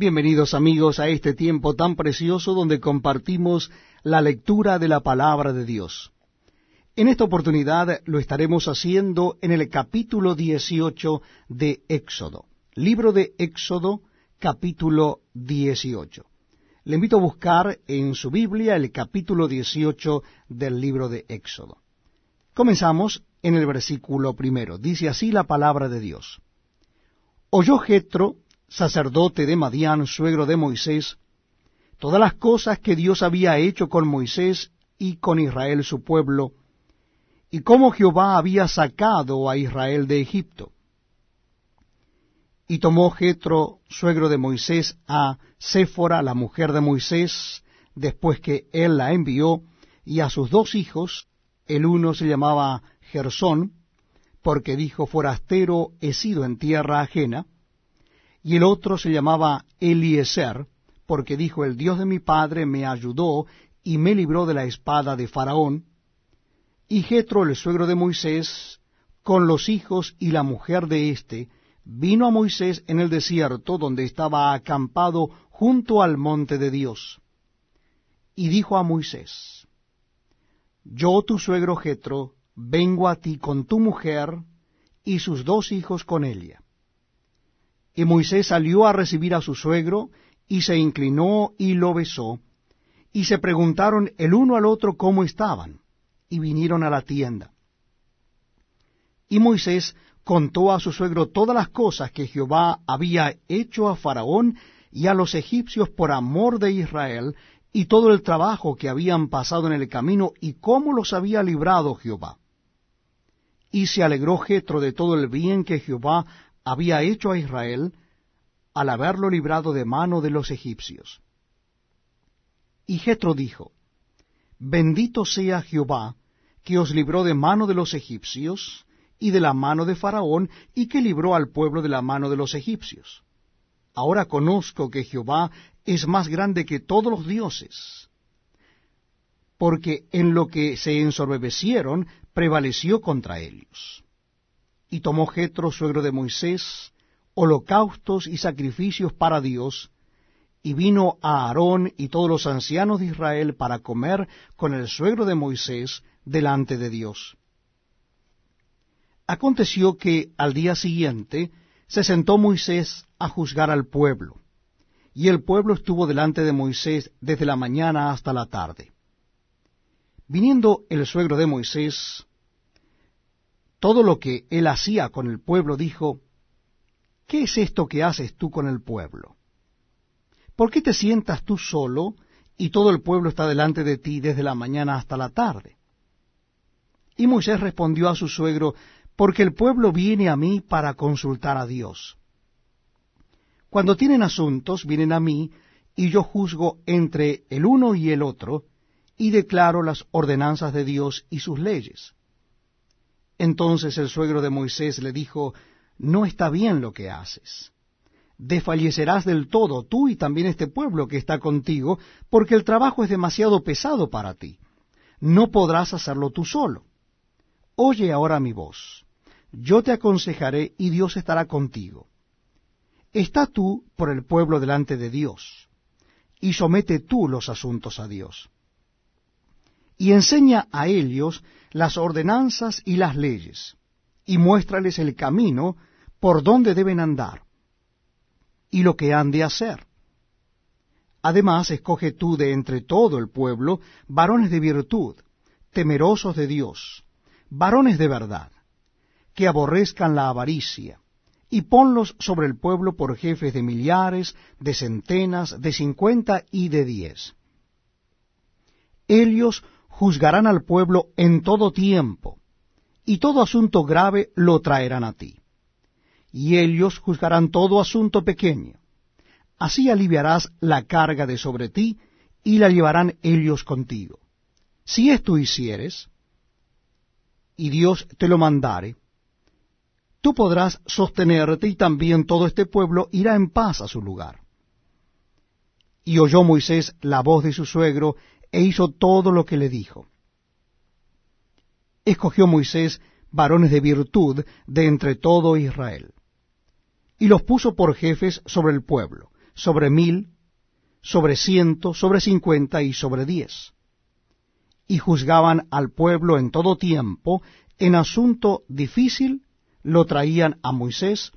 Bienvenidos amigos a este tiempo tan precioso donde compartimos la lectura de la palabra de Dios. En esta oportunidad lo estaremos haciendo en el capítulo 18 de Éxodo. Libro de Éxodo, capítulo 18. Le invito a buscar en su Biblia el capítulo 18 del libro de Éxodo. Comenzamos en el versículo primero. Dice así la palabra de Dios. Oyó Jetro, sacerdote de Madián, suegro de Moisés, todas las cosas que Dios había hecho con Moisés y con Israel su pueblo, y cómo Jehová había sacado a Israel de Egipto. Y tomó Jetro, suegro de Moisés, a Séfora, la mujer de Moisés, después que él la envió, y a sus dos hijos, el uno se llamaba Gersón, porque dijo, forastero he sido en tierra ajena, y el otro se llamaba Eliezer, porque dijo, el Dios de mi padre me ayudó y me libró de la espada de Faraón. Y Jetro, el suegro de Moisés, con los hijos y la mujer de éste, vino a Moisés en el desierto donde estaba acampado junto al monte de Dios. Y dijo a Moisés, Yo, tu suegro Jetro, vengo a ti con tu mujer y sus dos hijos con ella. Y Moisés salió a recibir a su suegro, y se inclinó y lo besó, y se preguntaron el uno al otro cómo estaban, y vinieron a la tienda. Y Moisés contó a su suegro todas las cosas que Jehová había hecho a Faraón y a los egipcios por amor de Israel, y todo el trabajo que habían pasado en el camino, y cómo los había librado Jehová. Y se alegró Jetro de todo el bien que Jehová había hecho a Israel al haberlo librado de mano de los egipcios. Y Jetro dijo, Bendito sea Jehová, que os libró de mano de los egipcios, y de la mano de Faraón, y que libró al pueblo de la mano de los egipcios. Ahora conozco que Jehová es más grande que todos los dioses, porque en lo que se ensorbebecieron prevaleció contra ellos. Y tomó Jetro, suegro de Moisés, holocaustos y sacrificios para Dios, y vino a Aarón y todos los ancianos de Israel para comer con el suegro de Moisés delante de Dios. Aconteció que al día siguiente se sentó Moisés a juzgar al pueblo, y el pueblo estuvo delante de Moisés desde la mañana hasta la tarde. Viniendo el suegro de Moisés, todo lo que él hacía con el pueblo, dijo, ¿qué es esto que haces tú con el pueblo? ¿Por qué te sientas tú solo y todo el pueblo está delante de ti desde la mañana hasta la tarde? Y Moisés respondió a su suegro, porque el pueblo viene a mí para consultar a Dios. Cuando tienen asuntos, vienen a mí, y yo juzgo entre el uno y el otro, y declaro las ordenanzas de Dios y sus leyes. Entonces el suegro de Moisés le dijo, No está bien lo que haces. Desfallecerás del todo tú y también este pueblo que está contigo, porque el trabajo es demasiado pesado para ti. No podrás hacerlo tú solo. Oye ahora mi voz. Yo te aconsejaré y Dios estará contigo. Está tú por el pueblo delante de Dios, y somete tú los asuntos a Dios y enseña a ellos las ordenanzas y las leyes, y muéstrales el camino por donde deben andar, y lo que han de hacer. Además, escoge tú de entre todo el pueblo varones de virtud, temerosos de Dios, varones de verdad, que aborrezcan la avaricia, y ponlos sobre el pueblo por jefes de millares, de centenas, de cincuenta y de diez. Ellos juzgarán al pueblo en todo tiempo, y todo asunto grave lo traerán a ti. Y ellos juzgarán todo asunto pequeño. Así aliviarás la carga de sobre ti, y la llevarán ellos contigo. Si esto hicieres, y Dios te lo mandare, tú podrás sostenerte y también todo este pueblo irá en paz a su lugar. Y oyó Moisés la voz de su suegro e hizo todo lo que le dijo. Escogió Moisés varones de virtud de entre todo Israel, y los puso por jefes sobre el pueblo, sobre mil, sobre ciento, sobre cincuenta y sobre diez, y juzgaban al pueblo en todo tiempo, en asunto difícil lo traían a Moisés,